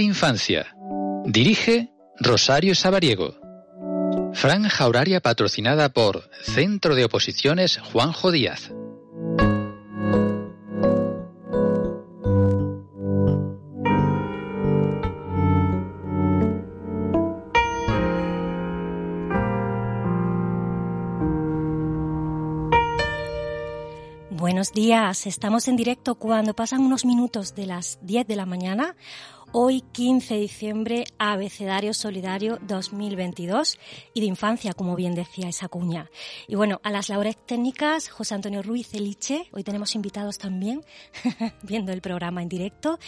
Infancia. Dirige Rosario Sabariego. Franja horaria patrocinada por Centro de Oposiciones Juanjo Díaz. Buenos días, estamos en directo cuando pasan unos minutos de las 10 de la mañana. Hoy 15 de diciembre, Abecedario Solidario 2022 y de infancia, como bien decía esa cuña. Y bueno, a las labores técnicas, José Antonio Ruiz Eliche, hoy tenemos invitados también, viendo el programa en directo.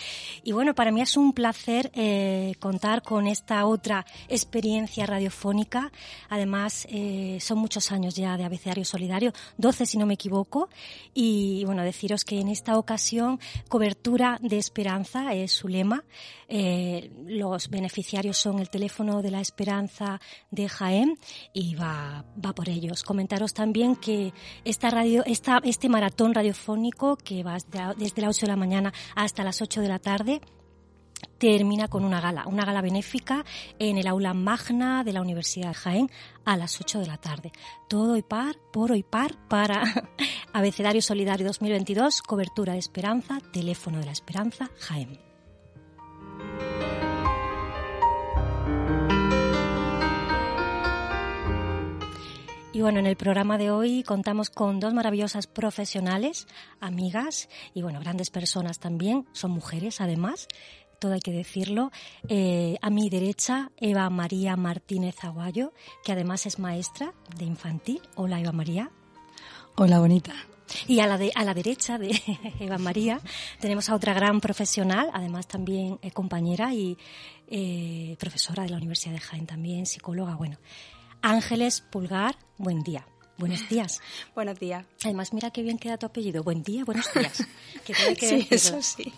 Y bueno, para mí es un placer eh, contar con esta otra experiencia radiofónica. Además, eh, son muchos años ya de Abecedario Solidario, 12 si no me equivoco. Y bueno, deciros que en esta ocasión, cobertura de esperanza es su lema. Eh, los beneficiarios son el teléfono de la esperanza de Jaén y va, va por ellos. Comentaros también que esta radio, este maratón radiofónico que va desde las 8 de la mañana hasta las 8 de la tarde, termina con una gala, una gala benéfica en el aula magna de la Universidad de Jaén a las 8 de la tarde. Todo y par, por y par para Abecedario Solidario 2022, cobertura de esperanza, teléfono de la esperanza, Jaén. Y bueno, en el programa de hoy contamos con dos maravillosas profesionales, amigas y bueno, grandes personas también, son mujeres además, todo hay que decirlo. Eh, a mi derecha, Eva María Martínez Aguayo, que además es maestra de infantil. Hola Eva María. Hola, bonita. Y a la, de, a la derecha de Eva María tenemos a otra gran profesional, además también eh, compañera y eh, profesora de la Universidad de Jaén también, psicóloga. Bueno, Ángeles Pulgar, buen día. Buenos días. Buenos días. Además, mira qué bien queda tu apellido. Buen día, buenos días. Que sí, eso sí.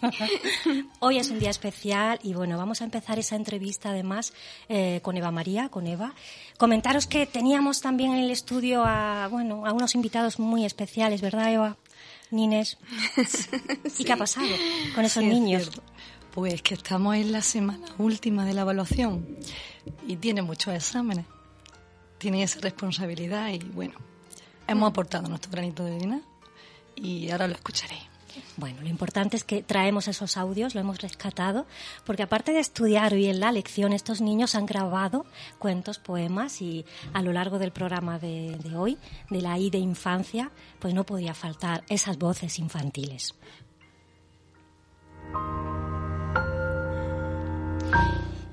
Hoy es un día especial y bueno, vamos a empezar esa entrevista además eh, con Eva María, con Eva. Comentaros que teníamos también en el estudio a, bueno, a unos invitados muy especiales, ¿verdad, Eva? Nines. ¿Y qué ha pasado con esos niños? Pues que estamos en la semana última de la evaluación y tiene muchos exámenes tienen esa responsabilidad y bueno, hemos aportado nuestro granito de arena y ahora lo escucharé. Bueno, lo importante es que traemos esos audios, lo hemos rescatado, porque aparte de estudiar hoy en la lección, estos niños han grabado cuentos, poemas y a lo largo del programa de, de hoy, de la I de infancia, pues no podía faltar esas voces infantiles.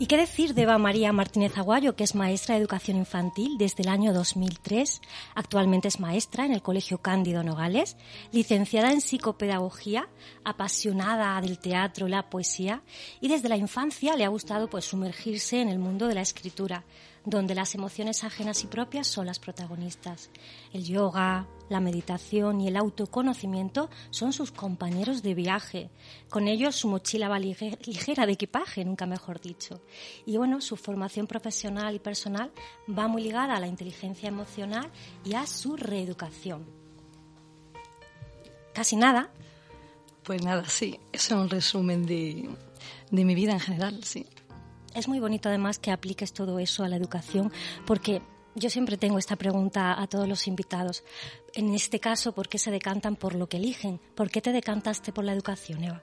¿Y qué decir de Eva María Martínez Aguayo, que es maestra de educación infantil desde el año 2003? Actualmente es maestra en el Colegio Cándido Nogales, licenciada en psicopedagogía, apasionada del teatro, la poesía y desde la infancia le ha gustado pues sumergirse en el mundo de la escritura donde las emociones ajenas y propias son las protagonistas. El yoga, la meditación y el autoconocimiento son sus compañeros de viaje. Con ellos su mochila va ligera de equipaje, nunca mejor dicho. Y bueno, su formación profesional y personal va muy ligada a la inteligencia emocional y a su reeducación. Casi nada. Pues nada, sí, eso es un resumen de, de mi vida en general, sí. Es muy bonito además que apliques todo eso a la educación porque yo siempre tengo esta pregunta a todos los invitados. En este caso, ¿por qué se decantan por lo que eligen? ¿Por qué te decantaste por la educación, Eva?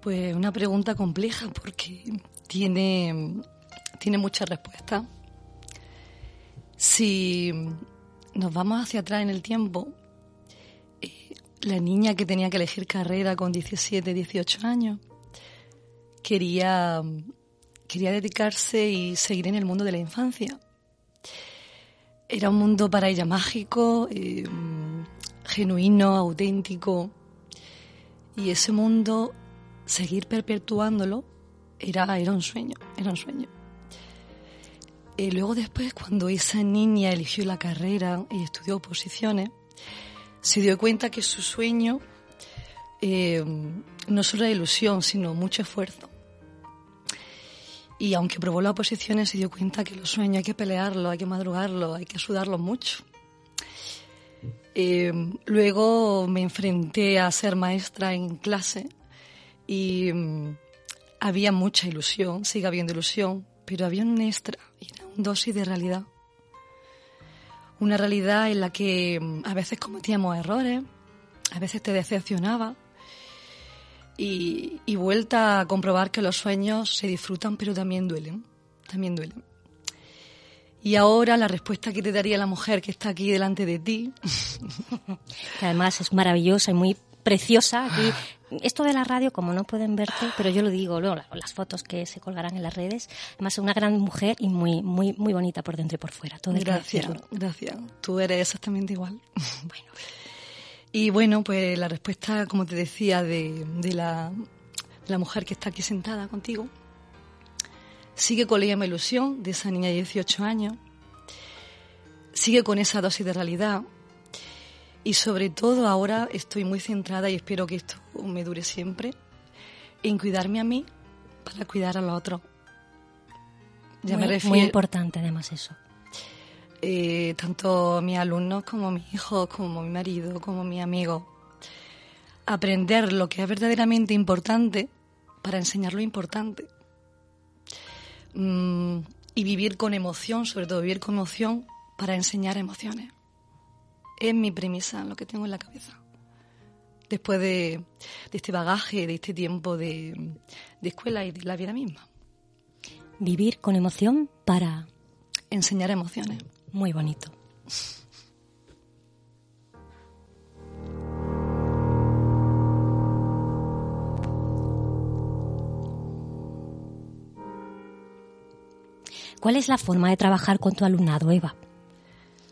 Pues una pregunta compleja porque tiene, tiene muchas respuestas. Si nos vamos hacia atrás en el tiempo, eh, la niña que tenía que elegir carrera con 17, 18 años, quería, quería dedicarse y seguir en el mundo de la infancia. Era un mundo para ella mágico, eh, genuino, auténtico. Y ese mundo, seguir perpetuándolo, era, era un sueño, era un sueño. Y luego después, cuando esa niña eligió la carrera y estudió oposiciones, se dio cuenta que su sueño eh, no solo era ilusión, sino mucho esfuerzo. Y aunque probó las oposiciones, se dio cuenta que los sueños hay que pelearlo, hay que madrugarlo, hay que sudarlo mucho. Eh, luego me enfrenté a ser maestra en clase y mm, había mucha ilusión, sigue habiendo ilusión, pero había un extra, un dosis de realidad. Una realidad en la que mm, a veces cometíamos errores, a veces te decepcionaba, y, y vuelta a comprobar que los sueños se disfrutan, pero también duelen, también duelen. Y ahora la respuesta que te daría la mujer que está aquí delante de ti. que además es maravillosa y muy preciosa. Aquí, esto de la radio, como no pueden verte, pero yo lo digo, luego las fotos que se colgarán en las redes. Además, es una gran mujer y muy, muy, muy bonita por dentro y por fuera. Todo gracias, gracias. Tú eres exactamente igual. bueno. Y bueno, pues la respuesta, como te decía, de, de la, la mujer que está aquí sentada contigo sigue con la misma ilusión de esa niña de 18 años, sigue con esa dosis de realidad y sobre todo ahora estoy muy centrada y espero que esto me dure siempre en cuidarme a mí para cuidar a los otros. Ya muy, me refiero, muy importante además eso. Eh, tanto mis alumnos como mis hijos, como mi marido, como mi amigo. Aprender lo que es verdaderamente importante para enseñar lo importante. Mm, y vivir con emoción, sobre todo vivir con emoción para enseñar emociones. Es mi premisa, lo que tengo en la cabeza. Después de, este bagaje, de este tiempo de, de escuela y de la vida misma. Vivir con emoción para enseñar emociones. Muy bonito. ¿Cuál es la forma de trabajar con tu alumnado, Eva?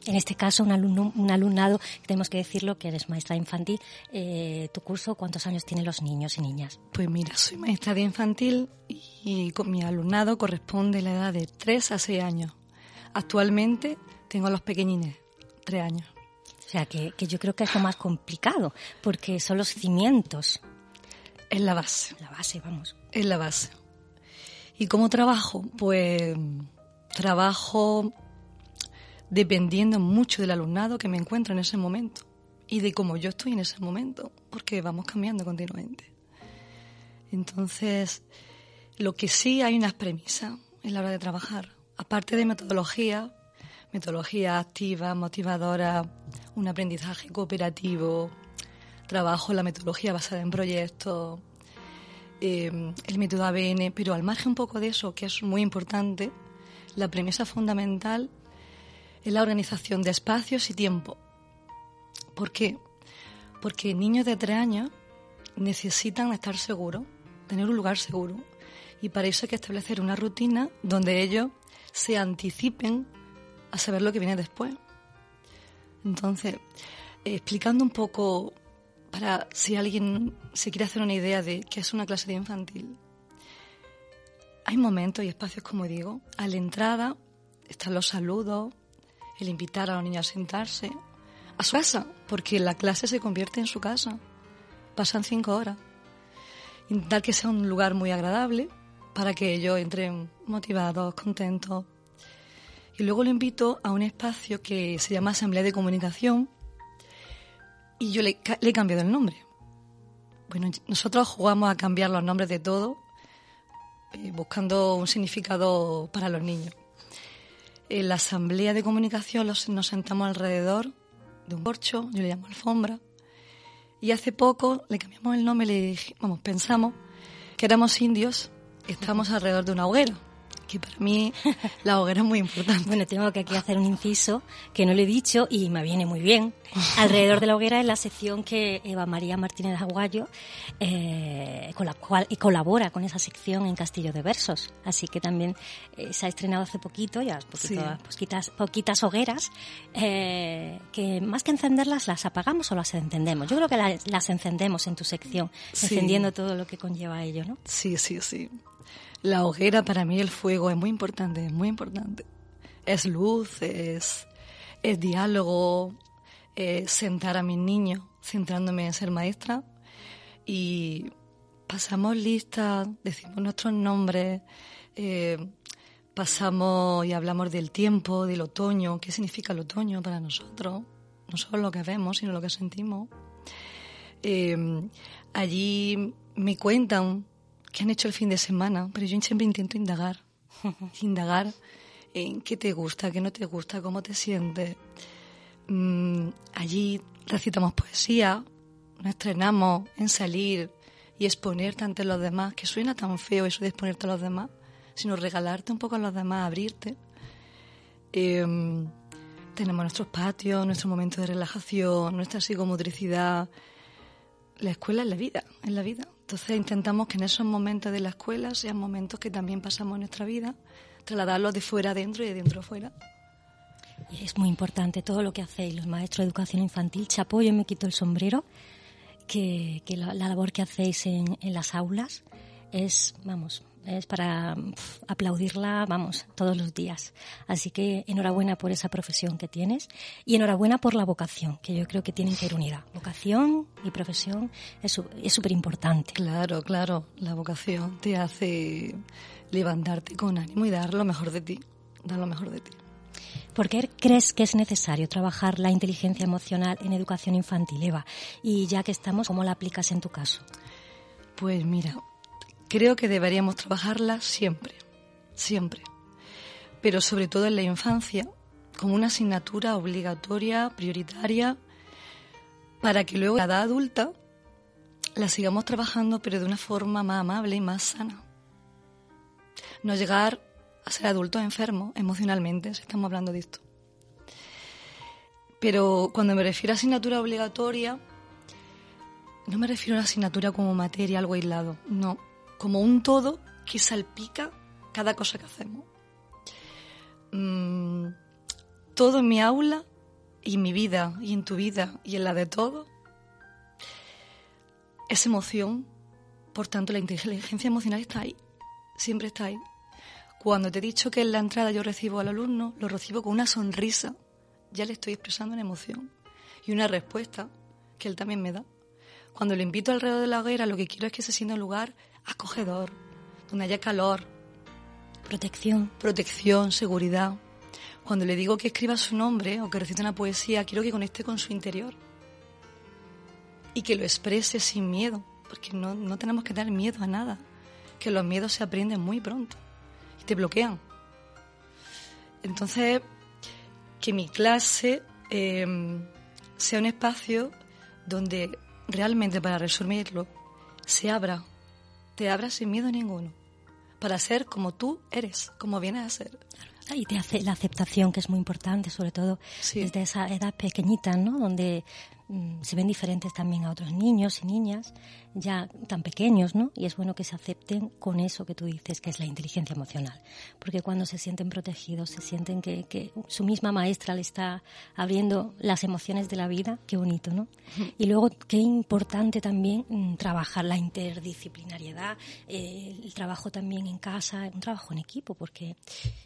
En este caso, un, alumno, un alumnado, tenemos que decirlo, que eres maestra infantil. Eh, ¿Tu curso cuántos años tienen los niños y niñas? Pues mira, soy maestra de infantil y mi alumnado corresponde la edad de 3 a 6 años. Actualmente tengo a los pequeñines, 3 años. O sea, que, que yo creo que es lo más complicado, porque son los cimientos. Es la base. La base, vamos. Es la base. ¿Y cómo trabajo? Pues trabajo dependiendo mucho del alumnado que me encuentro en ese momento y de cómo yo estoy en ese momento, porque vamos cambiando continuamente. Entonces, lo que sí hay unas premisas en la hora de trabajar, aparte de metodología, metodología activa, motivadora, un aprendizaje cooperativo, trabajo la metodología basada en proyectos, eh, el método ABN, pero al margen un poco de eso, que es muy importante, la premisa fundamental es la organización de espacios y tiempo. ¿Por qué? Porque niños de tres años necesitan estar seguros, tener un lugar seguro. Y para eso hay que establecer una rutina donde ellos se anticipen a saber lo que viene después. Entonces, explicando un poco, para si alguien se quiere hacer una idea de qué es una clase de infantil, hay momentos y espacios, como digo, a la entrada están los saludos, el invitar a los niños a sentarse, a su casa, porque la clase se convierte en su casa. Pasan cinco horas. Intentar que sea un lugar muy agradable para que ellos entren motivados, contentos. Y luego lo invito a un espacio que se llama Asamblea de Comunicación y yo le, he cambiado el nombre. Bueno, nosotros jugamos a cambiar los nombres de todo eh, buscando un significado para los niños. En la asamblea de comunicación nos sentamos alrededor de un porcho, yo le llamo alfombra, y hace poco le cambiamos el nombre, le dije, vamos, pensamos que éramos indios, estamos alrededor de una hoguera que para mí la hoguera es muy importante. Bueno, tengo que aquí hacer un inciso que no le he dicho y me viene muy bien. Alrededor de la hoguera es la sección que Eva María Martínez Aguayo, eh, con la cual y colabora con esa sección en Castillo de Versos. Así que también eh, se ha estrenado hace poquito, ya poquitas, poquitas hogueras, eh, que más que encenderlas las apagamos o las encendemos. Yo creo que las, encendemos en tu sección, encendiendo todo lo que conlleva ello, ¿no? Sí, sí, sí. La hoguera para mí el fuego es muy importante, es muy importante. Es luz, es, es diálogo, es sentar a mis niños centrándome en ser maestra y pasamos listas, decimos nuestros nombres, eh, pasamos y hablamos del tiempo, del otoño, qué significa el otoño para nosotros, no solo lo que vemos, sino lo que sentimos. Eh, allí me cuentan qué han hecho el fin de semana, pero yo siempre intento indagar, indagar en qué te gusta, qué no te gusta, cómo te sientes. Mm, allí recitamos poesía, nos estrenamos en salir y exponerte ante los demás, que suena tan feo eso de exponerte a los demás, sino regalarte un poco a los demás, abrirte. Em, tenemos nuestros patios, nuestro momento de relajación, nuestra psicomotricidad. La escuela es la vida, es la vida. Entonces intentamos que en esos momentos de la escuela sean momentos que también pasamos en nuestra vida, trasladarlos de fuera adentro y de dentro afuera. Es muy importante todo lo que hacéis los maestros de educación infantil. Chapo, yo me quito el sombrero, que, la, labor que hacéis en, en las aulas es, vamos, es para aplaudirla, vamos, todos los días. Así que enhorabuena por esa profesión que tienes y enhorabuena por la vocación, que yo creo que tienen que ir unida. Vocación y profesión es súper importante. Claro, claro, la vocación te hace levantarte con ánimo y dar lo mejor de ti, dar lo mejor de ti. ¿Por qué crees que es necesario trabajar la inteligencia emocional en educación infantil, Eva? Y ya que estamos, ¿cómo la aplicas en tu caso? Pues mira, Creo que deberíamos trabajarla siempre, siempre, pero sobre todo en la infancia, como una asignatura obligatoria, prioritaria, para que luego en la edad adulta la sigamos trabajando, pero de una forma más amable y más sana. No llegar a ser adultos enfermos emocionalmente, si estamos hablando de esto. Pero cuando me refiero a asignatura obligatoria, no me refiero a una asignatura como materia, algo aislado, no como un todo que salpica cada cosa que hacemos. Mm, todo en mi aula y en mi vida y en tu vida y en la de todos es emoción, por tanto la inteligencia emocional está ahí, siempre está ahí. Cuando te he dicho que en la entrada yo recibo al alumno, lo recibo con una sonrisa, ya le estoy expresando una emoción y una respuesta que él también me da. Cuando le invito alrededor de la hoguera, lo que quiero es que se sienta en un lugar acogedor, donde haya calor. Protección. Protección, seguridad. Cuando le digo que escriba su nombre o que recite una poesía, quiero que conecte con su interior. Y que lo exprese sin miedo, porque no, no tenemos que tener miedo a nada. Que los miedos se aprenden muy pronto y te bloquean. Entonces, que mi clase em, sea un espacio donde realmente, para resumirlo, se abra te abras sin miedo ninguno para ser como tú eres, como vienes a ser. Y te hace la aceptación, que es muy importante, sobre todo desde esa edad pequeñita, ¿no? Donde se ven diferentes también a otros niños y niñas ya tan pequeños, ¿no? Y es bueno que se acepten con eso que tú dices, que es la inteligencia emocional. Porque cuando se sienten protegidos, se sienten que, su misma maestra le está abriendo las emociones de la vida, qué bonito, ¿no? Y luego, qué importante también mm, trabajar la interdisciplinariedad, eh, el trabajo también en casa, un trabajo en equipo, porque,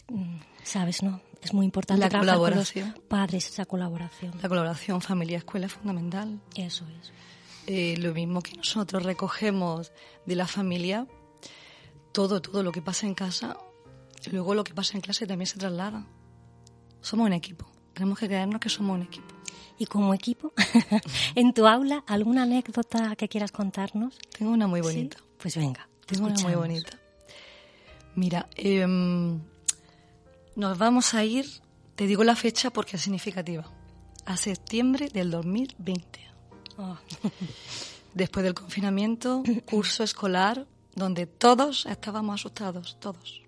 mm, ¿sabes, no? Es muy importante la colaboración. Con los padres, esa colaboración. La colaboración familia-escuela es fundamental. Eso es. Eh, lo mismo que nosotros recogemos de la familia, todo, todo lo que pasa en casa, luego lo que pasa en clase también se traslada. Somos un equipo. Tenemos que creernos que somos un equipo. Y como equipo, en tu aula, ¿alguna anécdota que quieras contarnos? Tengo una muy bonita. Pues venga. Tengo una muy bonita. Mira, eh, nos vamos a ir, te digo la fecha porque es significativa, a septiembre del 2020. Ah. Después del confinamiento, curso escolar donde todos estábamos asustados, todos.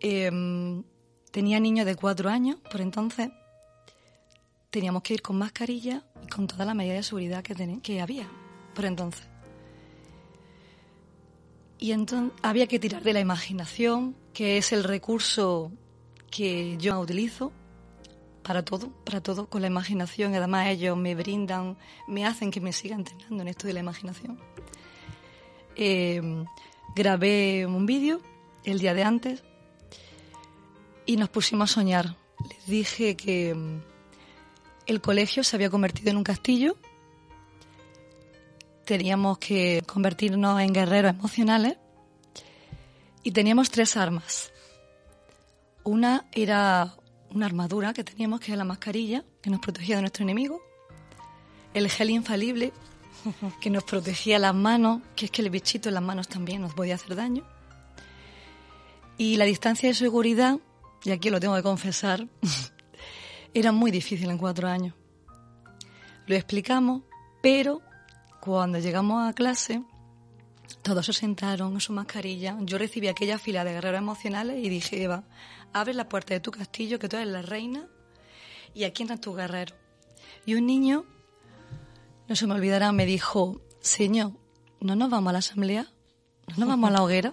Em, tenía niños de cuatro años, por entonces teníamos que ir con mascarilla y con toda la medida de seguridad que, que había por entonces. Y entonces había que tirar de la imaginación, que es el recurso que yo utilizo para todo, para todo, con la imaginación. Además ellos me brindan, me hacen que me siga entrenando en esto de la imaginación. Em, grabé un vídeo el día de antes y nos pusimos a soñar. Les dije que em, el colegio se había convertido en un castillo teníamos que convertirnos en guerreros emocionales y teníamos tres armas. Una era una armadura que teníamos, que era la mascarilla, que nos protegía de nuestro enemigo, el gel infalible, que nos protegía las manos, que es que el bichito en las manos también nos podía hacer daño. Y la distancia de seguridad, y aquí lo tengo que confesar, era muy difícil en cuatro años. Lo explicamos, pero cuando llegamos a clase, todos se sentaron en su mascarilla. Yo recibí aquella fila de guerreros emocionales y dije, Eva, abre la puerta de tu castillo, que tú eres la reina, y aquí entran tus guerreros. Y un niño, no se me olvidará, me dijo, Señor, ¿no nos vamos a la asamblea? ¿No nos vamos a la hoguera?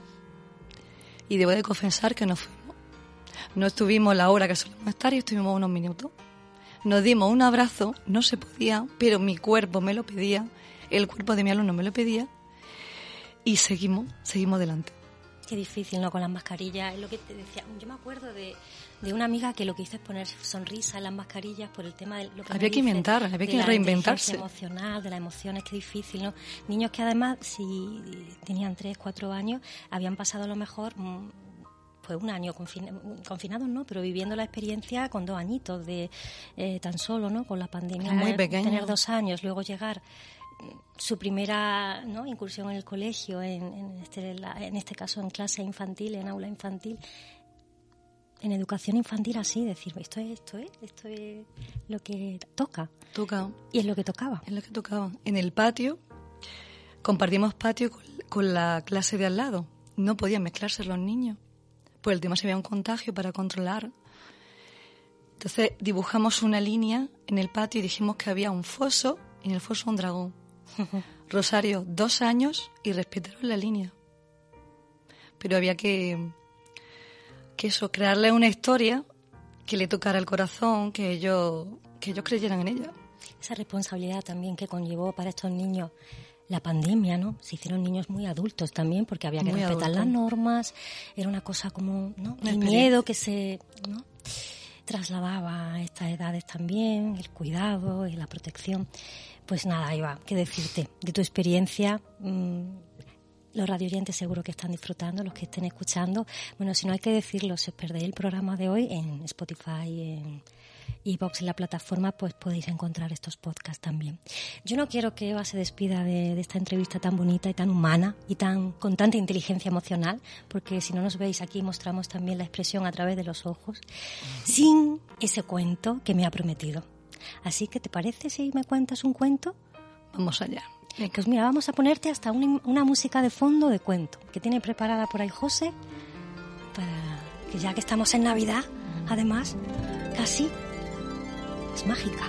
Y debo de confesar que no fuimos. No estuvimos la hora que solemos estar y estuvimos unos minutos. Nos dimos un abrazo, no se podía, pero mi cuerpo me lo pedía, el cuerpo de mi alumno me lo pedía y seguimos, seguimos adelante. Qué difícil, ¿no? Con las mascarillas, es lo que te decía. Yo me acuerdo de, de una amiga que lo que hizo es poner sonrisa en las mascarillas por el tema de lo que había que inventar, había que reinventarse. emocional, de las emociones, qué difícil, ¿no? Niños que además, si tenían tres, cuatro años, habían pasado a lo mejor mm, fue un año confinados, ¿no? Pero viviendo la experiencia con dos añitos de eh, tan solo, ¿no? Con la pandemia. Muy pequeño. Tener dos años, luego llegar su primera ¿no? incursión en el colegio, en, en, este, en este caso en clase infantil, en aula infantil, en educación infantil así, decir, esto es, esto es, esto es lo que toca. Toca. Y es lo que tocaba. Es lo que tocaba. En el patio, compartimos patio con, la clase de al lado. No podían mezclarse los niños. Pues el tema se había un contagio para controlar. Entonces dibujamos una línea en el patio y dijimos que había un foso y en el foso un dragón. Rosario, dos años y respetaron la línea. Pero había que, que eso, crearle una historia que le tocara el corazón, que ellos, que ellos creyeran en ella. Esa responsabilidad también que conllevó para estos niños la pandemia, ¿no? Se hicieron niños muy adultos también porque había que respetar las normas, era una cosa como, ¿no? El miedo que se, ¿no? trasladaba a estas edades también, el cuidado y la protección. Pues nada, Eva, qué decirte de tu experiencia. Mm, los radioyentes seguro que están disfrutando, los que estén escuchando. Bueno, si no hay que decirlo, si os perdéis el programa de hoy en Spotify, en Evox, en la plataforma, pues podéis encontrar estos podcasts también. Yo no quiero que Eva se despida de, de, esta entrevista tan bonita y tan humana y tan con tanta inteligencia emocional, porque si no nos veis aquí mostramos también la expresión a través de los ojos, sin ese cuento que me ha prometido. Así que, ¿te parece si me cuentas un cuento? Vamos allá. Pues mira, vamos a ponerte hasta una, música de fondo de cuento que tiene preparada por ahí José para que ya que estamos en Navidad, además, casi es mágica.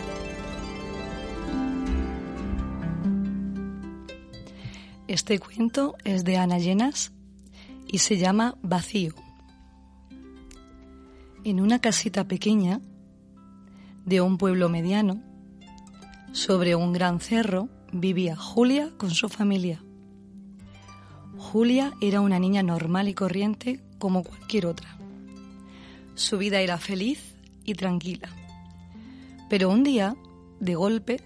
Este cuento es de Ana Llenas y se llama Vacío. En una casita pequeña de un pueblo mediano, sobre un gran cerro, vivía Julia con su familia. Julia era una niña normal y corriente como cualquier otra. Su vida era feliz y tranquila. Pero un día, de golpe,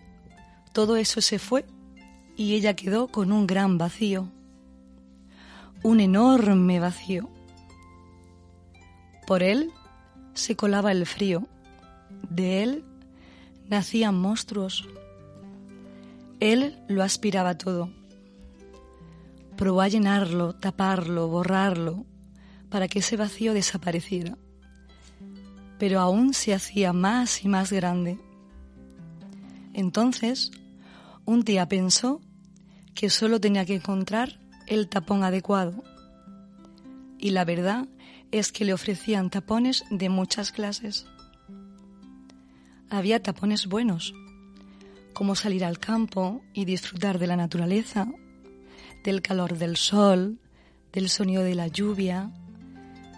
todo eso se fue y ella quedó con un gran vacío. Un enorme vacío. Por él se colaba el frío de él nacían monstruos. Él lo aspiraba todo. Probó a llenarlo, taparlo, borrarlo, para que ese vacío desapareciera. Pero aún se hacía más y más grande. Entonces, un día pensó que solo tenía que encontrar el tapón adecuado. Y la verdad es que le ofrecían tapones de muchas clases había tapones buenos, como salir al campo y disfrutar de la naturaleza, del calor del sol, del sonido de la lluvia,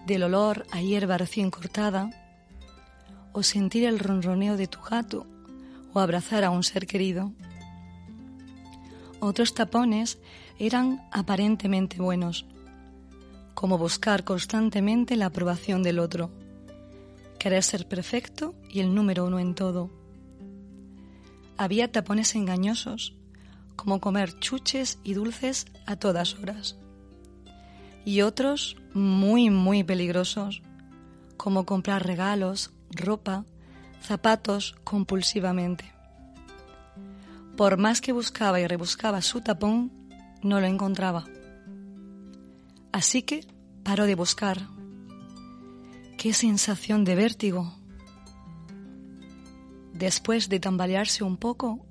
del olor a hierba recién cortada, o sentir el ronroneo de tu gato, o abrazar a un ser querido. Otros tapones eran aparentemente buenos, como buscar constantemente la aprobación del otro querer ser perfecto y el número uno en todo. Había tapones engañosos, como comer chuches y dulces a todas horas. Y otros muy, muy peligrosos, como comprar regalos, ropa, zapatos compulsivamente. Por más que buscaba y rebuscaba su tapón, no lo encontraba. Así que paró de buscar. Qué sensación de vértigo. Después de tambalearse un poco,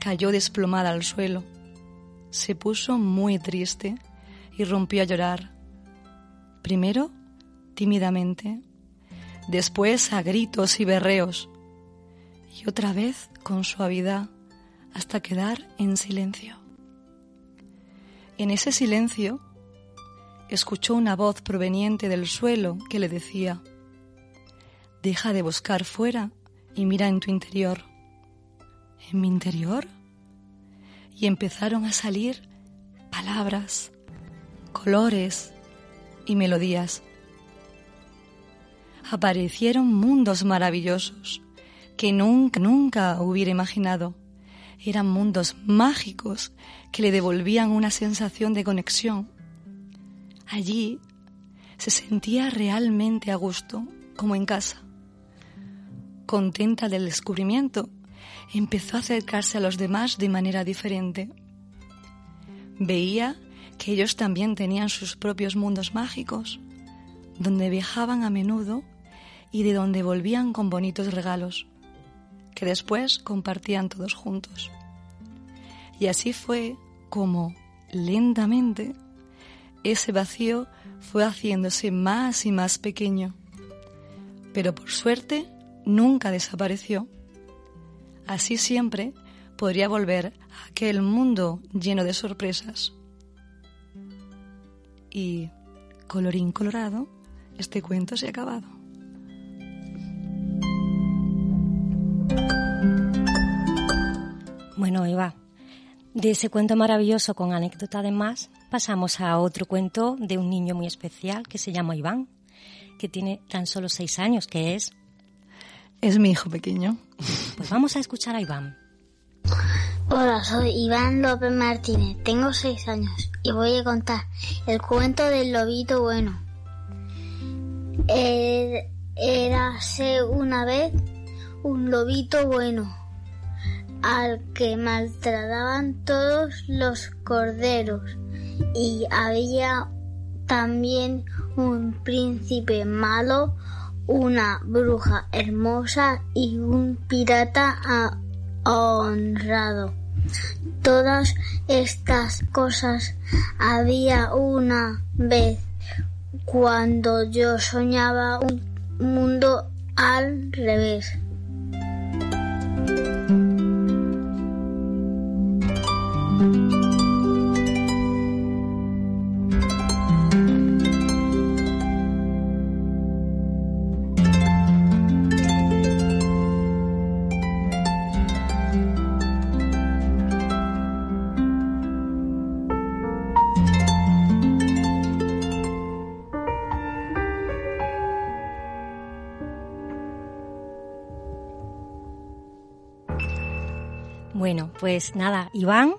cayó desplomada al suelo. Se puso muy triste y rompió a llorar. Primero, tímidamente, después a gritos y berreos, y otra vez con suavidad hasta quedar en silencio. En ese silencio escuchó una voz proveniente del suelo que le decía, Deja de buscar fuera y mira en tu interior. ¿En mi interior? Y empezaron a salir palabras, colores y melodías. Aparecieron mundos maravillosos que nunca, nunca hubiera imaginado eran mundos mágicos que le devolvían una sensación de conexión. Allí se sentía realmente a gusto, como en casa. Contenta del descubrimiento, empezó a acercarse a los demás de manera diferente. Veía que ellos también tenían sus propios mundos mágicos, donde viajaban a menudo y de donde volvían con bonitos regalos que después compartían todos juntos. Y así fue como, lentamente, ese vacío fue haciéndose más y más pequeño. Pero por suerte nunca desapareció. Así siempre podría volver a aquel mundo lleno de sorpresas. Y, colorín colorado, este cuento se ha acabado. Bueno, Eva, de ese cuento maravilloso con anécdota además, pasamos a otro cuento de un niño muy especial que se llama Iván, que tiene tan solo seis años, que es... Es mi hijo pequeño. Pues vamos a escuchar a Iván. Hola, soy Iván López Martínez, tengo seis años y voy a contar el cuento del lobito bueno. Er, érase una vez un lobito bueno al que maltrataban todos los corderos y había también un príncipe malo, una bruja hermosa y un pirata honrado. Todas estas cosas había una vez cuando yo soñaba un mundo al revés. Pues nada, Iván,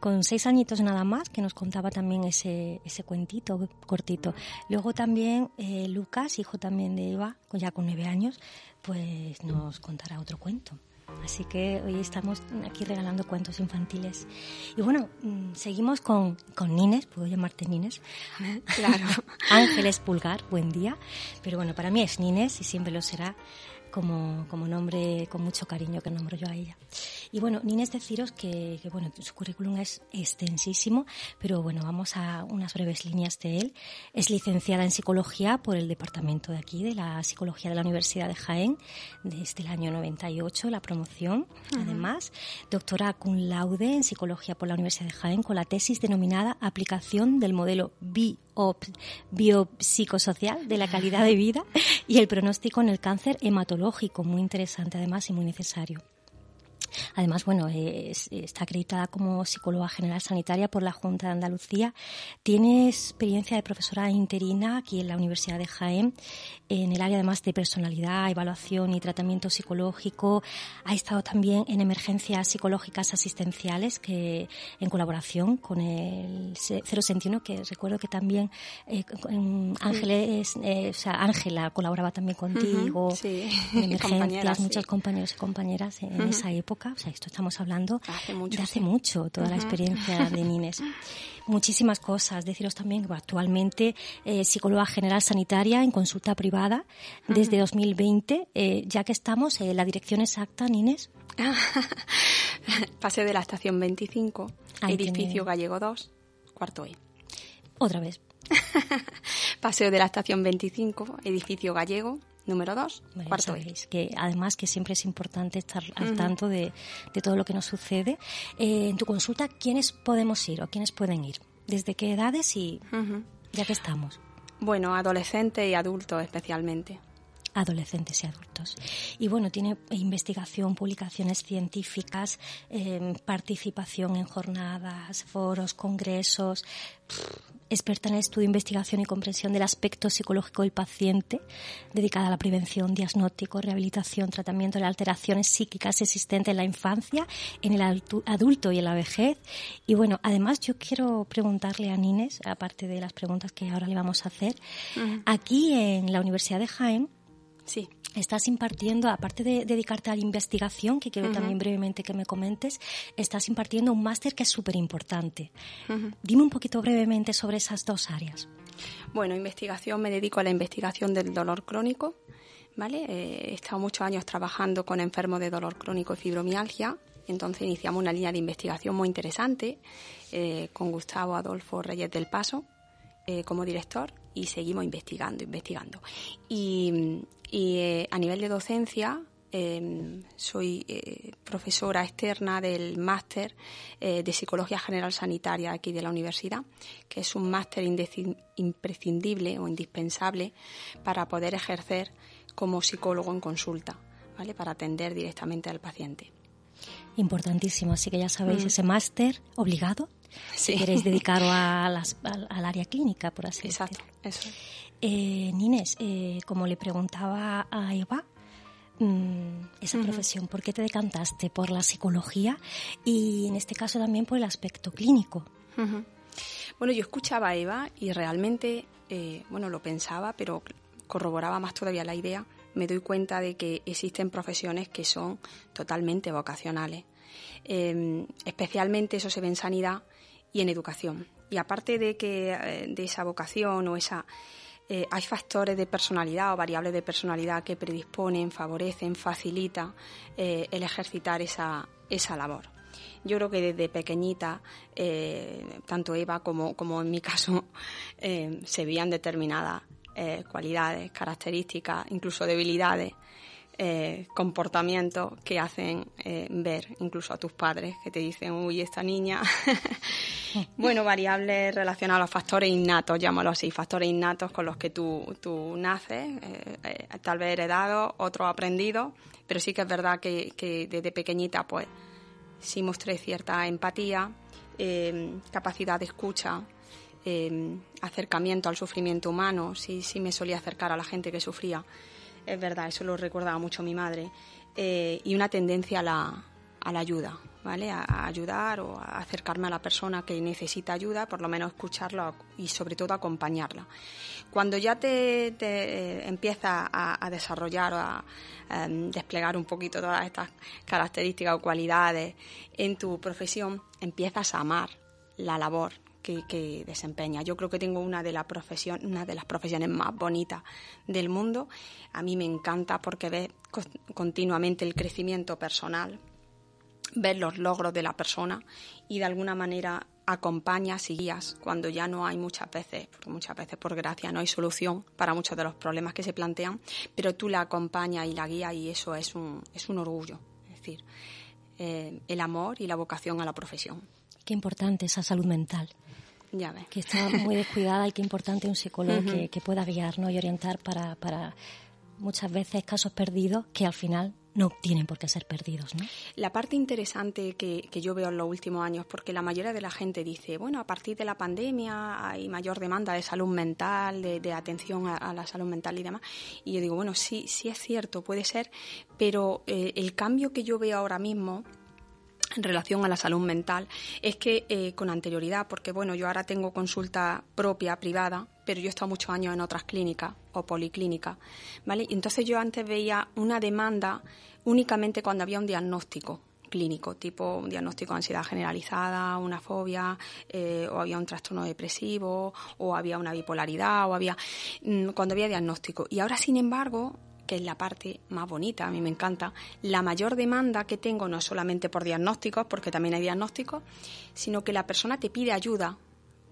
con seis añitos nada más, que nos contaba también ese, ese cuentito cortito. Luego también eh, Lucas, hijo también de Eva, ya con nueve años, pues nos contará otro cuento. Así que hoy estamos aquí regalando cuentos infantiles. Y bueno, mm, seguimos con, con Nines, puedo llamarte Nines. Claro. Ángeles Pulgar, buen día. Pero bueno, para mí es Nines y siempre lo será como, como nombre con mucho cariño que nombro yo a ella. Y bueno, Nines deciros que, que, bueno, su currículum es extensísimo, pero bueno, vamos a unas breves líneas de él. Es licenciada en psicología por el departamento de aquí, de la psicología de la Universidad de Jaén, desde el año 98, la promoción. Uh -huh. Además, doctora cum laude en psicología por la Universidad de Jaén con la tesis denominada Aplicación del modelo BI biopsicosocial de la calidad de vida y el pronóstico en el cáncer hematológico, muy interesante además y muy necesario. Además, bueno, es, está acreditada como psicóloga general sanitaria por la Junta de Andalucía. Tiene experiencia de profesora interina aquí en la Universidad de Jaén, en el área además de personalidad, evaluación y tratamiento psicológico. Ha estado también en emergencias psicológicas asistenciales que en colaboración con el 061, que recuerdo que también eh, Ángeles, eh, o sea, Ángela colaboraba también contigo uh -huh, sí. en emergencias, muchos sí. compañeros y compañeras en uh -huh. esa época o sea, esto estamos hablando hace mucho, de hace mucho, toda la experiencia de Nines. Muchísimas cosas. Deciros también que actualmente eh, psicóloga general sanitaria en consulta privada desde 2020, eh, ya que estamos en la dirección exacta, Nines. Paseo de la estación 25, edificio Gallego 2, cuarto E. Otra vez. Paseo de la estación 25, edificio Gallego, número 2, cuarto. Que además que siempre es importante estar al tanto de, todo lo que nos sucede. Eh, en tu consulta, ¿quiénes podemos ir o quiénes pueden ir? ¿Desde qué edades y ya que estamos? Bueno, adolescentes y adultos especialmente adolescentes y adultos. Y bueno, tiene investigación, publicaciones científicas, em, participación en jornadas, foros, congresos, experta en el estudio, investigación y comprensión del aspecto psicológico del paciente, dedicada a la prevención, diagnóstico, rehabilitación, tratamiento de alteraciones psíquicas existentes en la infancia, en el adulto y en la vejez. Y bueno, además yo quiero preguntarle a Nines, aparte de las preguntas que ahora le vamos a hacer, aquí en la Universidad de Jaén, Sí. Estás impartiendo, aparte de dedicarte a la investigación, que quiero también brevemente que me comentes, estás impartiendo un máster que es súper importante. Dime un poquito brevemente sobre esas dos áreas. Bueno, investigación, me dedico a la investigación del dolor crónico. ¿Vale? Eh, he estado muchos años trabajando con enfermos de dolor crónico y fibromialgia. Entonces iniciamos una línea de investigación muy interesante eh, con Gustavo Adolfo Reyes del Paso eh, como director y seguimos investigando, investigando. Y, eh, a nivel de docencia, em, soy eh, profesora externa del máster eh, de Psicología General Sanitaria aquí de la universidad, que es un máster imprescindible o indispensable para poder ejercer como psicólogo en consulta, ¿vale? para atender directamente al paciente. Importantísimo, así que ya sabéis, mm. ese máster obligado si queréis dedicaros a al, área clínica, por así Exacto, eso. Eh, Nines, eh, como le preguntaba a Eva, mm, esa profesión, ¿por qué te decantaste por la psicología y en este caso también por el aspecto clínico? Bueno, yo escuchaba a Eva y realmente, eh, bueno, lo pensaba, pero corroboraba más todavía la idea. Me doy cuenta de que existen profesiones que son totalmente vocacionales. Em, especialmente eso se ve en sanidad y en educación. Y aparte de que eh, de esa vocación o esa eh, hay factores de personalidad o variables de personalidad que predisponen, favorecen, facilitan eh, el ejercitar esa, esa labor. Yo creo que desde pequeñita, tanto Eva como, como en mi caso, se veían determinadas cualidades, características, incluso debilidades eh, comportamientos que hacen eh, ver incluso a tus padres, que te dicen, uy, esta niña. bueno, variables relacionadas a los factores innatos, llámalo así, factores innatos con los que tú, tú naces, eh, tal vez heredados, otros aprendidos, pero sí que es verdad que, que desde pequeñita, pues, sí mostré cierta empatía, capacidad de escucha, acercamiento al sufrimiento humano, sí, sí me solía acercar a la gente que sufría es verdad, eso lo recordaba mucho mi madre, eh, y una tendencia a la, a la ayuda, ¿vale? A, ayudar o a acercarme a la persona que necesita ayuda, por lo menos escucharla y sobre todo acompañarla. Cuando ya te, te empiezas a, desarrollar o a, em, desplegar un poquito todas estas características o cualidades en tu profesión, empiezas a amar la labor que, desempeña. Yo creo que tengo una de, profesión, una de las profesiones más bonitas del mundo. A mí me encanta porque ves continuamente el crecimiento personal, ves los logros de la persona y de alguna manera acompañas y guías cuando ya no hay muchas veces, porque muchas veces por gracia no hay solución para muchos de los problemas que se plantean, pero tú la acompañas y la guías y eso es un, es un orgullo. Es decir, eh, el amor y la vocación a la profesión. Qué importante esa salud mental. Ya Que está muy descuidada y qué importante un psicólogo que, pueda guiar y orientar para, para muchas veces casos perdidos que al final no tienen por qué ser perdidos, ¿no? La parte interesante que, que, yo veo en los últimos años, porque la mayoría de la gente dice, bueno, a partir de la pandemia hay mayor demanda de salud mental, de, atención a, la salud mental y demás. Y yo digo, bueno, sí, sí es cierto, puede ser, pero eh, el cambio que yo veo ahora mismo en relación a la salud mental es que eh, con anterioridad, porque bueno, yo ahora tengo consulta propia, privada, pero yo he estado muchos años en otras clínicas o policlínicas, ¿vale? entonces yo antes veía una demanda únicamente cuando había un diagnóstico clínico, tipo un diagnóstico de ansiedad generalizada, una fobia, eh, o había un trastorno depresivo, o había una bipolaridad, o había mm, cuando había diagnóstico. Y ahora, sin embargo, que es la parte más bonita, a mí me encanta, la mayor demanda que tengo no es solamente por diagnósticos, porque también hay diagnósticos, sino que la persona te pide ayuda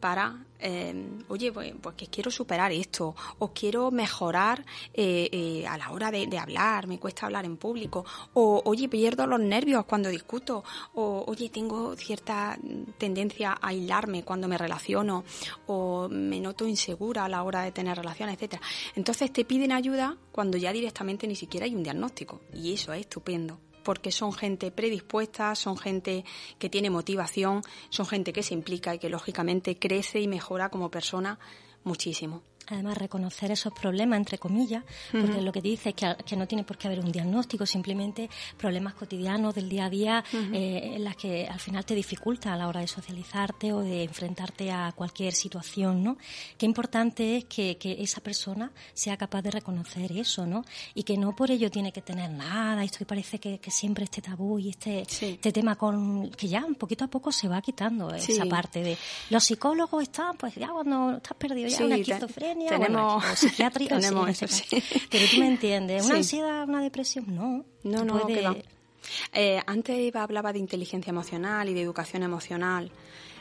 para, eh, oye, pues, pues, que quiero superar esto, o quiero mejorar eh, eh, a la hora de, hablar, me cuesta hablar en público, o oye, pierdo los nervios cuando discuto, o oye, tengo cierta tendencia a aislarme cuando me relaciono, o me noto insegura a la hora de tener relaciones, etcétera. Entonces te piden ayuda cuando ya directamente ni siquiera hay un diagnóstico, y eso es estupendo porque son gente predispuesta, son gente que tiene motivación, son gente que se implica y que lógicamente crece y mejora como persona muchísimo además reconocer esos problemas, entre comillas, porque lo que dice es que, no tiene por qué haber un diagnóstico, simplemente problemas cotidianos del día a día eh, en las que al final te dificulta a la hora de socializarte o de enfrentarte a cualquier situación, ¿no? Qué importante es que, esa persona sea capaz de reconocer eso, ¿no? Y que no por ello tiene que tener nada, esto que parece que, siempre este tabú y este, este tema con que ya un poquito a poco se va quitando esa parte de los psicólogos están, pues ya cuando estás perdido ya una esquizofrenia tenemos, tenemos Pero tú me entiendes, ¿una ansiedad, una depresión? No. No, no, eh, antes hablaba de inteligencia emocional y de educación emocional.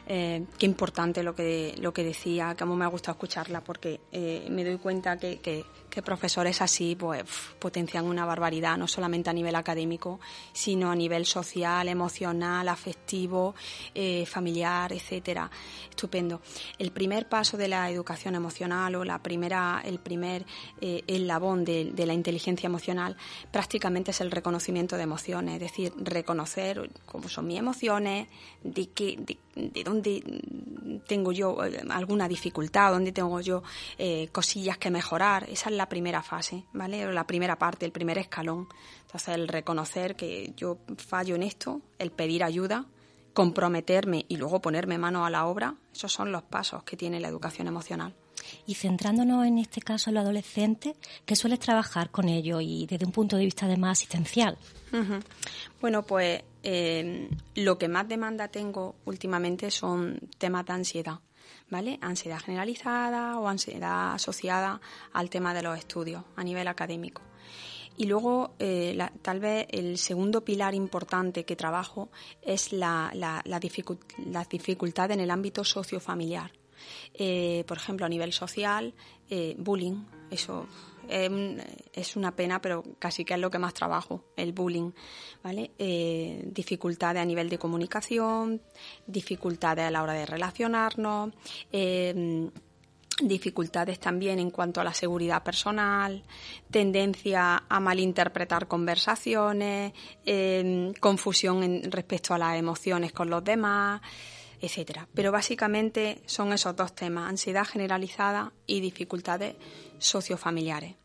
Eh, qué importante lo que, lo que decía, mí me ha gustado escucharla porque eh, me doy cuenta que, que, que profesores así pues potencian una barbaridad, no solamente a nivel académico, sino a nivel social, emocional, afectivo, eh, familiar, etcétera. Estupendo. El primer paso de la educación emocional o la primera, el primer eh, eslabón de, la inteligencia emocional prácticamente es el reconocimiento de emociones, es decir, reconocer cómo son mis emociones, de, qué, de, dónde tengo yo eh, alguna dificultad, dónde tengo yo eh, cosillas que mejorar. Es la primera fase, ¿vale? O la primera parte, el primer escalón. Entonces, el reconocer que yo fallo en esto, el pedir ayuda, comprometerme y luego ponerme mano a la obra, esos son los pasos que tiene la educación emocional. Y centrándonos en este caso en los adolescentes, ¿qué sueles trabajar con ellos y desde un punto de vista de más asistencial? Bueno, pues eh, lo que más demanda tengo últimamente son temas de ansiedad. ¿Vale? Ansiedad generalizada o ansiedad asociada al tema de los estudios a nivel académico. Y luego, eh, tal vez el segundo pilar importante que trabajo es la, la, la, dificultad en el ámbito sociofamiliar. Eh, por ejemplo, a nivel social, eh, bullying, eso es una pena, pero casi que es lo que más trabajo, el bullying, ¿vale? Eh, dificultades a nivel de comunicación, dificultades a la hora de relacionarnos, eh, dificultades también en cuanto a la seguridad personal, tendencia a malinterpretar conversaciones, eh, confusión en, respecto a las emociones con los demás, etcétera. Pero básicamente son esos dos temas, ansiedad generalizada y dificultades sociofamiliares.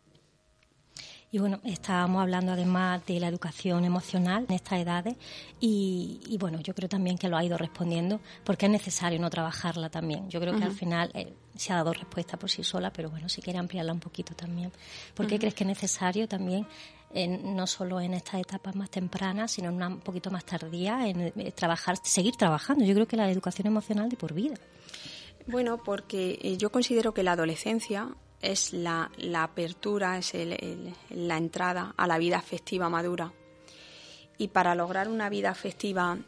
Y bueno, estábamos hablando además de la educación emocional en estas edades y, bueno, yo creo también que lo ha ido respondiendo porque es necesario no trabajarla también. Yo creo que al final eh, se ha dado respuesta por sí sola, pero bueno, si quiere ampliarla un poquito también. ¿Por qué crees que es necesario también no solo en estas etapas más tempranas, sino en una un poquito más tardía, en eh, trabajar, seguir trabajando. Yo creo que la educación emocional de por vida. Bueno, porque eh, yo considero que la adolescencia es la, apertura, es la entrada a la vida afectiva madura. Y para lograr una vida afectiva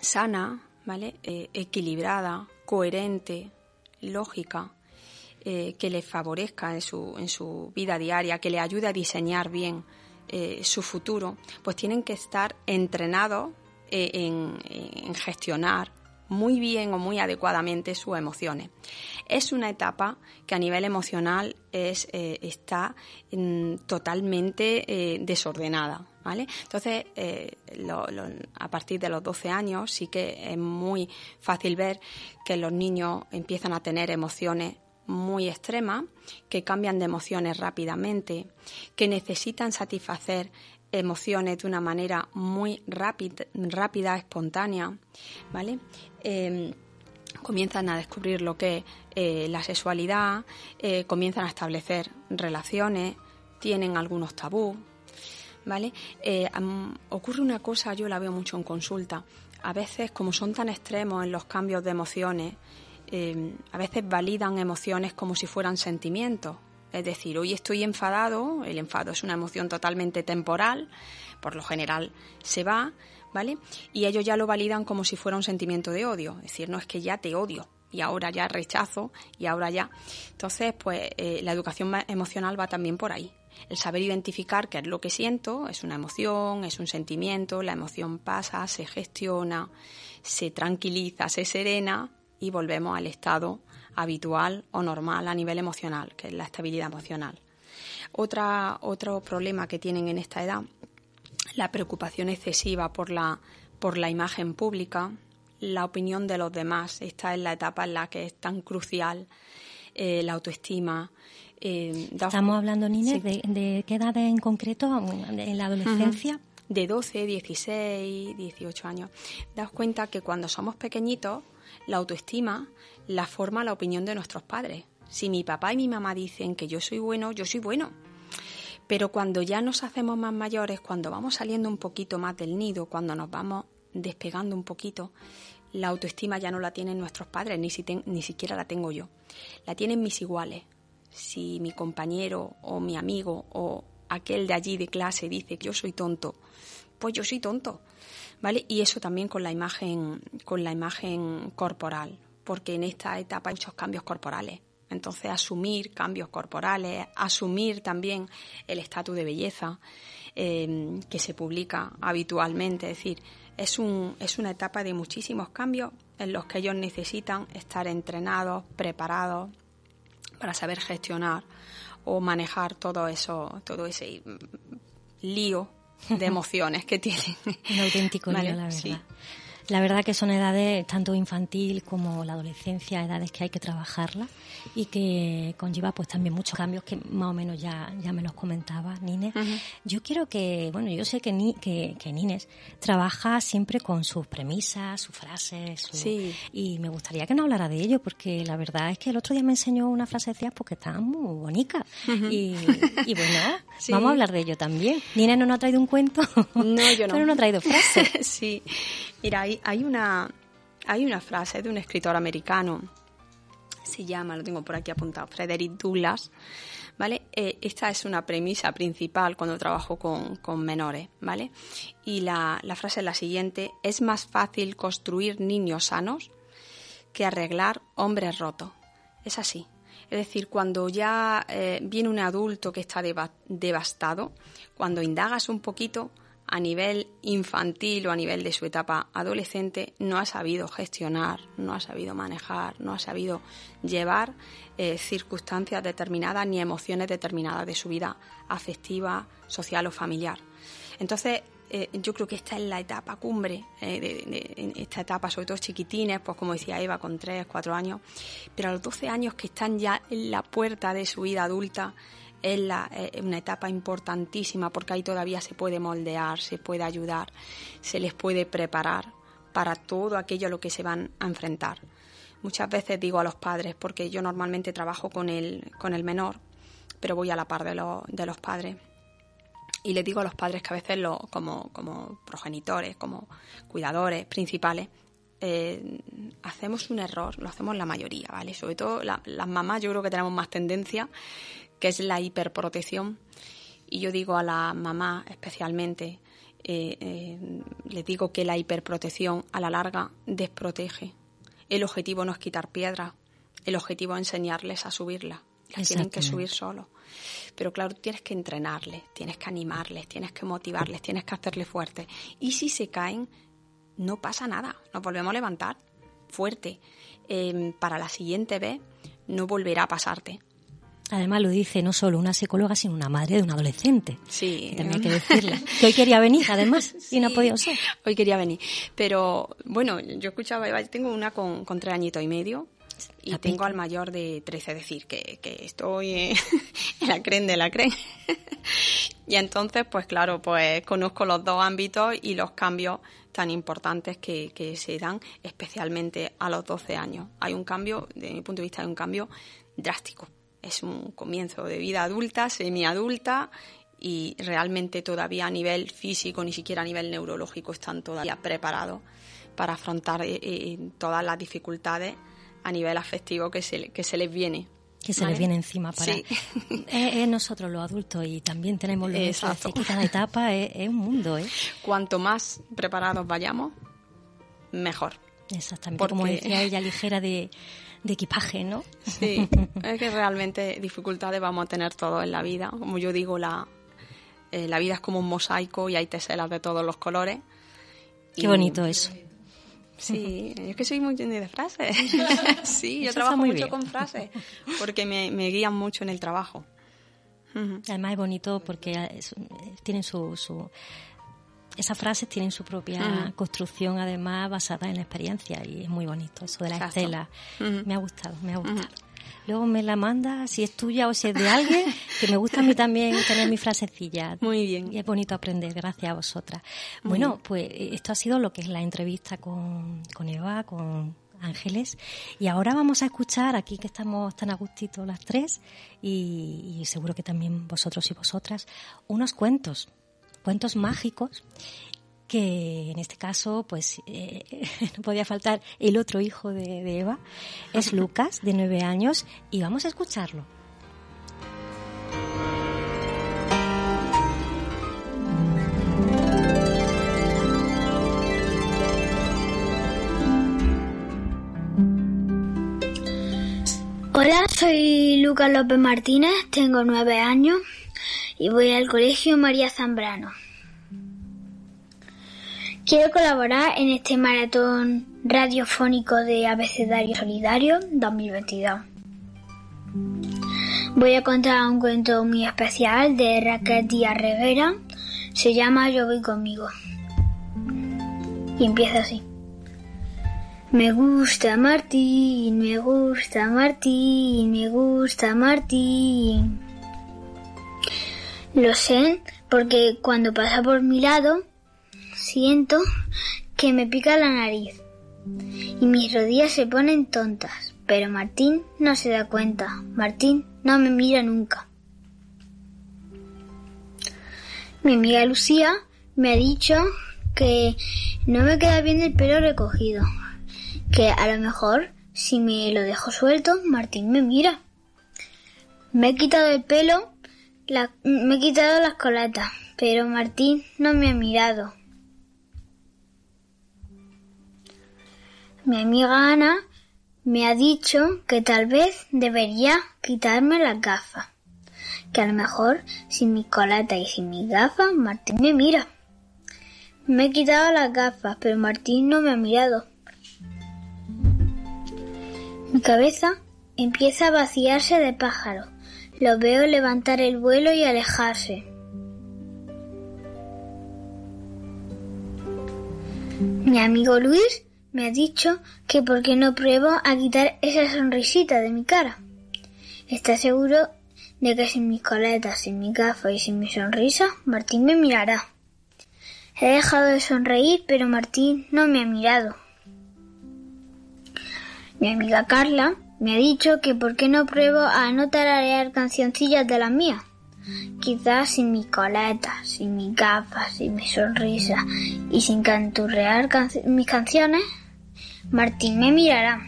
sana, ¿vale? Eh, equilibrada, coherente, lógica, eh, que le favorezca en su, en su vida diaria, que le ayude a diseñar bien eh, su futuro, pues tienen que estar entrenados en, en gestionar muy bien o muy adecuadamente sus emociones. Es una etapa que a nivel emocional es, eh, está mm, totalmente eh, desordenada. ¿Vale? Entonces, eh, a partir de los 12 años sí que es muy fácil ver que los niños empiezan a tener emociones muy extremas, que cambian de emociones rápidamente, que necesitan satisfacer emociones de una manera muy rápida, rápida espontánea, ¿vale? Em, comienzan a descubrir lo que es eh, la sexualidad, eh, comienzan a establecer relaciones, tienen algunos tabús, ¿vale? Eh, ocurre una cosa, yo la veo mucho en consulta. A veces, como son tan extremos en los cambios de emociones, eh, a veces validan emociones como si fueran sentimientos. Es decir, hoy estoy enfadado, el enfado es una emoción totalmente temporal, por lo general se va, ¿vale? Y ellos ya lo validan como si fuera un sentimiento de odio. Es decir, no es que ya te odio, y ahora ya rechazo y ahora ya. Entonces, pues eh, la educación emocional va también por ahí. El saber identificar qué es lo que siento, es una emoción, es un sentimiento, la emoción pasa, se gestiona, se tranquiliza, se serena y volvemos al estado habitual o normal a nivel emocional, que es la estabilidad emocional. Otra, otro problema que tienen en esta edad, la preocupación excesiva por la, por la imagen pública, la opinión de los demás. Esta es la etapa en la que es tan crucial eh, la autoestima. Eh, Estamos hablando, Nines, de, qué edad en concreto, en la adolescencia. De 12, 16, 18 años. Daos cuenta que cuando somos pequeñitos, la autoestima la forma la opinión de nuestros padres. Si mi papá y mi mamá dicen que yo soy bueno, yo soy bueno. Pero cuando ya nos hacemos más mayores, cuando vamos saliendo un poquito más del nido, cuando nos vamos despegando un poquito, la autoestima ya no la tienen nuestros padres, ni, ni siquiera la tengo yo. La tienen mis iguales. Si mi compañero o mi amigo o aquel de allí de clase dice que yo soy tonto, pues yo soy tonto. ¿Vale? Y eso también con la imagen, con la imagen corporal, porque en esta etapa hay muchos cambios corporales. Entonces, asumir cambios corporales, asumir también el estatus de belleza eh, que se publica habitualmente, es decir, es, un, es una etapa de muchísimos cambios en los que ellos necesitan estar entrenados, preparados para saber gestionar o manejar todo eso, todo ese lío de emociones que tienen. Un auténtico lío, la verdad. La verdad que son edades, tanto infantil como la adolescencia, edades que hay que trabajarlas y que conlleva pues también muchos cambios que más o menos ya, ya me los comentaba Nines. Yo quiero que, bueno, yo sé que, ni, que, que, Nines trabaja siempre con sus premisas, sus frases, y me gustaría que nos hablara de ello porque la verdad es que el otro día me enseñó una frase de porque está muy bonita y, y, bueno, vamos a hablar de ello también. Nines no nos ha traído un cuento, no, yo no. pero no ha traído frases. sí, Mira, hay, una, hay una frase de un escritor americano, se llama, lo tengo por aquí apuntado, Frederick Douglass, ¿vale? Eh, esta es una premisa principal cuando trabajo con, menores, ¿vale? Y la, la, frase es la siguiente, es más fácil construir niños sanos que arreglar hombres rotos. Es así. Es decir, cuando ya eh, viene un adulto que está devastado, cuando indagas un poquito, a nivel infantil o a nivel de su etapa adolescente no ha sabido gestionar, no ha sabido manejar, no ha sabido llevar eh, circunstancias determinadas ni emociones determinadas de su vida afectiva, social o familiar. Entonces, eh, yo creo que esta es la etapa cumbre, eh, esta etapa, sobre todo chiquitines, pues como decía Eva, con 3, 4 años, pero a los 12 años que están ya en la puerta de su vida adulta, es eh, una etapa importantísima porque ahí todavía se puede moldear, se puede ayudar, se les puede preparar para todo aquello a lo que se van a enfrentar. Muchas veces digo a los padres, porque yo normalmente trabajo con el, con el menor, pero voy a la par de, de los padres. Y les digo a los padres que a veces lo, como, como progenitores, como cuidadores principales, eh, hacemos un error, lo hacemos la mayoría, ¿vale? Sobre todo las mamás yo creo que tenemos más tendencia que es la hiperprotección. Y yo digo a la mamá especialmente, eh, eh, les digo que la hiperprotección a la larga desprotege. El objetivo no es quitar piedras, el objetivo es enseñarles a subirla. Las tienen que subir solo. Pero claro, tienes que entrenarles, tienes que animarles, tienes que motivarles, tienes que hacerles fuertes. Y si se caen, no pasa nada, nos volvemos a levantar fuerte. Em, para la siguiente vez no volverá a pasarte. Además lo dice no solo una psicóloga, sino una madre de un adolescente. Sí. Que también hay que decirle. Que hoy quería venir, además, y no ha podido ser. Hoy quería venir. Pero, bueno, yo escuchaba, tengo una con, con tres añitos y medio, y tengo al mayor de 13, es decir, que, que estoy en, la cren de la cren. y entonces, pues claro, pues conozco los dos ámbitos y los cambios tan importantes que, que se dan, especialmente a los 12 años. Hay un cambio, desde mi punto de vista, hay un cambio drástico es un comienzo de vida adulta, semiadulta y realmente todavía a nivel físico, ni siquiera a nivel neurológico, están todavía preparados para afrontar eh, eh, todas las dificultades a nivel afectivo que se, que se les viene. Que se les viene encima para es, nosotros los adultos y también tenemos los Exacto. que cada etapa es, un mundo. ¿eh? Cuanto más preparados vayamos, mejor. Exactamente, como decía ella, ligera de, de equipaje, ¿no? Sí, es que realmente dificultades vamos a tener todos en la vida. Como yo digo, la, eh, la vida es como un mosaico y hay teselas de todos los colores. Qué bonito eso. Sí, es que soy muy de frases. sí, yo trabajo mucho con frases porque me, guían mucho en el trabajo. Además es bonito porque tienen su, esas frases tienen su propia construcción además basada en la experiencia y es muy bonito eso de la estela. Me ha gustado, me ha gustado luego me la manda si es tuya o si es de alguien, que me gusta a mí también tener mi frasecilla. Muy bien. Y es bonito aprender, gracias a vosotras. bueno, pues esto ha sido lo que es la entrevista con, con Eva, con Ángeles. Y ahora vamos a escuchar, aquí que estamos tan a gustito las tres, y, y seguro que también vosotros y vosotras, unos cuentos, cuentos mágicos que en este caso, pues eh, no podía faltar el otro hijo de, Eva, es Lucas, de nueve años, y vamos a escucharlo. Hola, soy Lucas López Martínez, tengo nueve años y voy al colegio María Zambrano. Quiero colaborar en este maratón radiofónico de Abecedario Solidario 2022. Voy a contar un cuento muy especial de Raquel Díaz Rivera. Se llama Yo voy conmigo. Y empieza así. Me gusta Martín, me gusta Martín, me gusta Martín. Lo sé porque cuando pasa por mi lado Siento que me pica la nariz y mis rodillas se ponen tontas, pero Martín no se da cuenta. Martín no me mira nunca. Mi amiga Lucía me ha dicho que no me queda bien el pelo recogido, que a lo mejor si me lo dejo suelto, Martín me mira. Me he quitado el pelo, me he quitado las coletas, pero Martín no me ha mirado. Mi amiga Ana me ha dicho que tal vez debería quitarme las gafas. Que a lo mejor sin mi coleta y sin mis gafas Martín me mira. Me he quitado las gafas, pero Martín no me ha mirado. Mi cabeza empieza a vaciarse de pájaro. Lo veo levantar el vuelo y alejarse. Mi amigo Luis me ha dicho que por qué no pruebo a quitar esa sonrisita de mi cara. ¿Está seguro de que sin mis coletas, sin mi gafas y sin mi sonrisa, Martín me mirará? He dejado de sonreír, pero Martín no me ha mirado. Mi amiga Carla me ha dicho que por qué no pruebo a no tararear cancioncillas de las mías. Quizás sin mis coletas, sin mis gafas, sin mi sonrisa y sin canturrear mis canciones, Martín me mirará.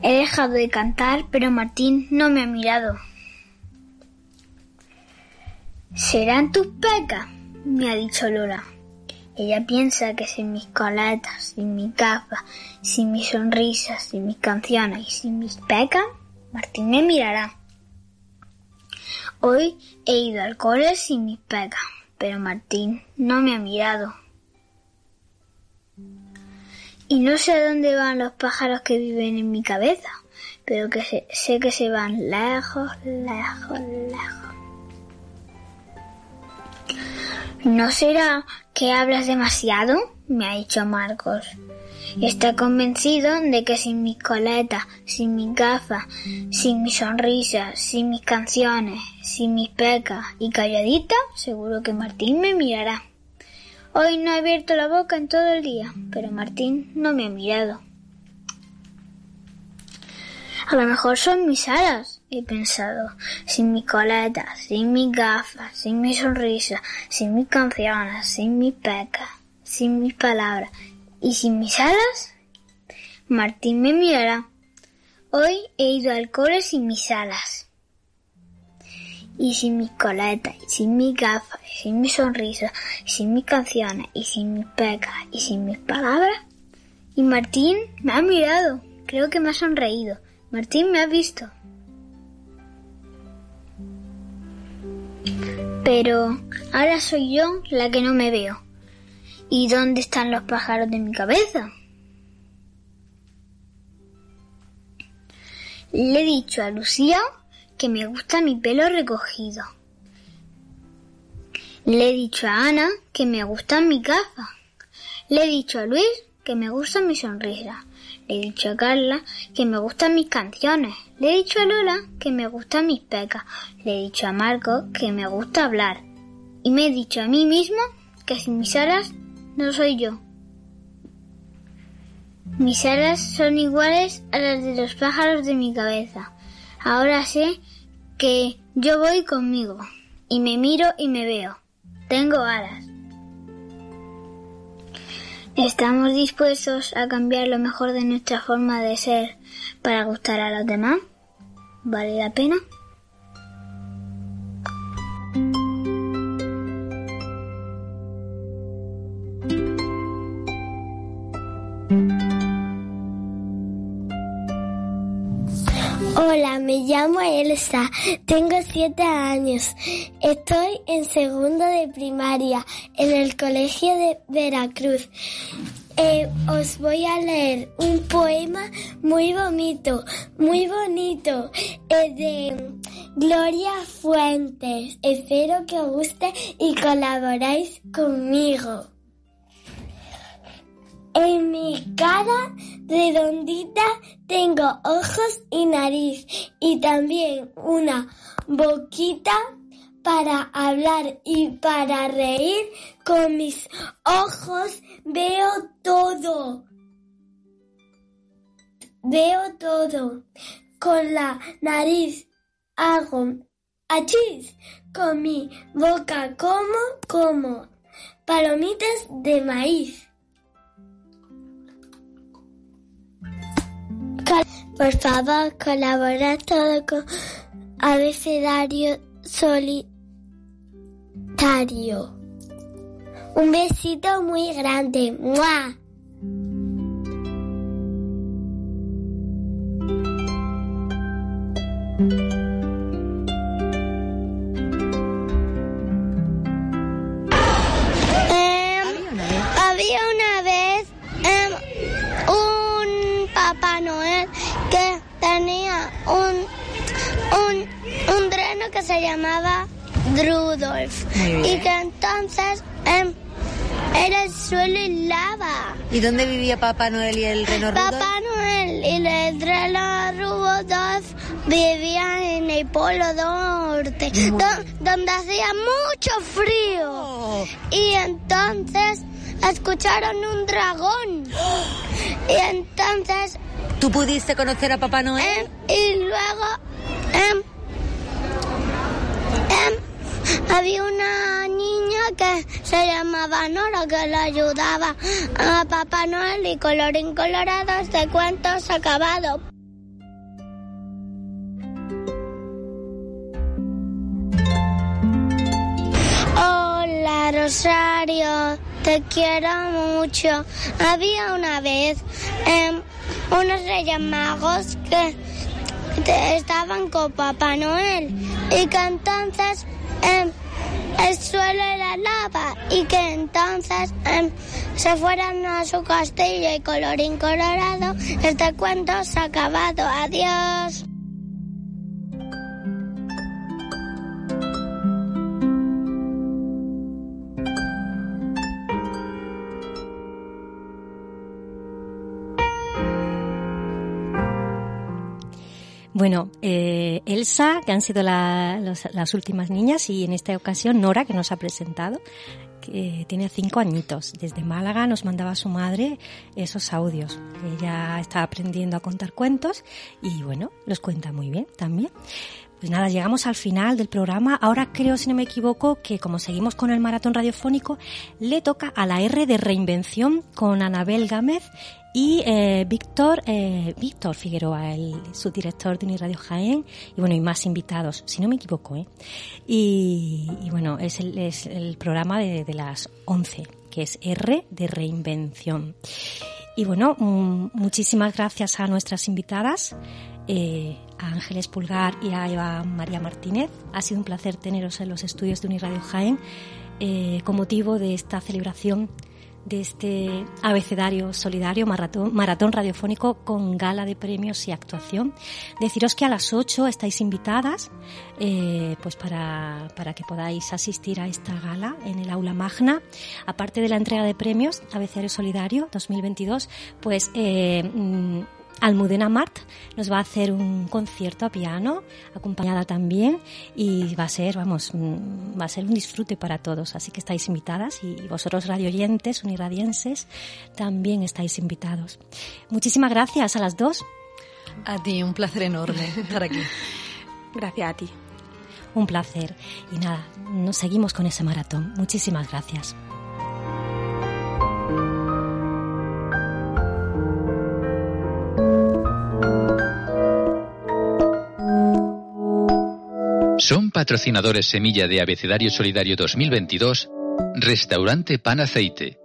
He dejado de cantar, pero Martín no me ha mirado. ¿Serán tus pecas? me ha dicho Lola. Ella piensa que sin mis coletas, sin mi gafas, sin mis sonrisas, sin mis canciones y sin mis pecas, Martín me mirará. Hoy he ido al cole sin mis pecas, pero Martín no me ha mirado. Y no sé a dónde van los pájaros que viven en mi cabeza, pero que sé, que se van lejos, lejos, lejos. ¿No será que hablas demasiado? me ha dicho Marcos. Está convencido de que sin mis coletas, sin mis gafas, sin mis sonrisas, sin mis canciones, sin mis pecas y calladita, seguro que Martín me mirará. Hoy no he abierto la boca en todo el día, pero Martín no me ha mirado. A lo mejor son mis alas he pensado, sin mi coleta, sin mis gafas, sin mi sonrisa, sin mis canciones, sin mis pecas, sin mis palabras y sin mis alas, Martín me mirará. Hoy he ido al cole sin mis alas. Y sin mis coletas, y sin mis gafas, y sin mi sonrisa, y sin mis canciones, y sin mis pecas, y sin mis palabras. Y Martín me ha mirado. Creo que me ha sonreído. Martín me ha visto. Pero ahora soy yo la que no me veo. ¿Y dónde están los pájaros de mi cabeza? Le he dicho a Lucía que me gusta mi pelo recogido. Le he dicho a Ana que me gustan mi gafas. Le he dicho a Luis que me gusta mi sonrisa. He dicho a Carla que me gustan mis canciones. Le he dicho a Lola que me gustan mis pecas. Le he dicho a Marco que me gusta hablar. Y me he dicho a mí mismo que sin mis alas no soy yo. Mis alas son iguales a las de los pájaros de mi cabeza. Ahora sé que yo voy conmigo y me miro y me veo. Tengo alas. ¿Estamos dispuestos a cambiar lo mejor de nuestra forma de ser para gustar a los demás? ¿Vale la pena? Me llamo Elsa, tengo siete años. Estoy en segundo de primaria en el colegio de Veracruz. Eh, os voy a leer un poema muy bonito, muy bonito, eh, de Gloria Fuentes. Espero que os guste y colaboráis conmigo. En mi cara redondita tengo ojos y nariz y también una boquita para hablar y para reír. Con mis ojos veo todo. Veo todo. Con la nariz hago achis. Con mi boca como, como palomitas de maíz. Por favor, colabora todo con abecedario solitario. Un besito muy grande. ¡Mua! Un, un, un dreno que se llamaba Rudolf. Y que entonces em, era el suelo y lava. ¿Y dónde vivía Papá Noel y el reno Rudolf? Papá Noel y el dreno Rudolf vivían en el Polo Norte, do- donde hacía mucho frío. Oh. Y entonces escucharon un dragón. Y entonces, ¿Tú pudiste conocer a Papá Noel? em, y luego, em, había una niña que se llamaba Nora que le ayudaba a Papá Noel y colorín colorado este cuento se acabado. Hola Rosario, te quiero mucho. Había una vez em, unos reyes magos que estaban con Papá Noel y que entonces em, el suelo era lava y que entonces em, se fueran a su castillo y colorín colorado. Este cuento se ha acabado. Adiós. Bueno, eh, Elsa, que han sido la- los- las últimas niñas, y en esta ocasión Nora, que nos ha presentado. que tiene cinco añitos. Desde Málaga nos mandaba su madre esos audios. Ella está aprendiendo a contar cuentos y bueno, los cuenta muy bien también. Pues nada, llegamos al final del programa. Ahora creo, si no me equivoco, que como seguimos con el maratón radiofónico, le toca a la R de reinvención con Anabel Gámez y eh, Víctor eh, Víctor Figueroa, el subdirector de Uniradio Jaén, y bueno, y más invitados, si no me equivoco, ¿eh? Y, bueno, es el, es el programa de, de las 11, que es R de reinvención. Y bueno, mm, muchísimas gracias a nuestras invitadas, eh, a Ángeles Pulgar y a Eva María Martínez. Ha sido un placer teneros en los estudios de Uniradio Jaén eh, con motivo de esta celebración de este abecedario solidario maratón, maratón radiofónico con gala de premios y actuación. Deciros que a las 8 estáis invitadas eh, pues para, para que podáis asistir a esta gala en el aula magna. Aparte de la entrega de premios Abecedario Solidario 2022, pues eh, mm, Almudena Mart nos va a hacer un concierto a piano, acompañada también, y va a ser, vamos, mm, va a ser un disfrute para todos. Así que estáis invitadas y vosotros radioyentes, uniradienses, también estáis invitados. Muchísimas gracias a las dos. A ti, un placer enorme estar aquí. Gracias a ti. Un placer. Y nada, nos seguimos con ese maratón. Muchísimas gracias. Son patrocinadores semilla de Abecedario Solidario 2022, Restaurante Pan Aceite,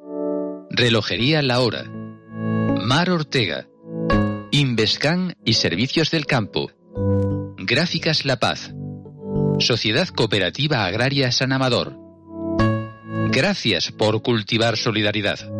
Relojería La Hora, Mar Ortega, Invescan y Servicios del Campo, Gráficas La Paz, Sociedad Cooperativa Agraria San Amador. Gracias por cultivar solidaridad.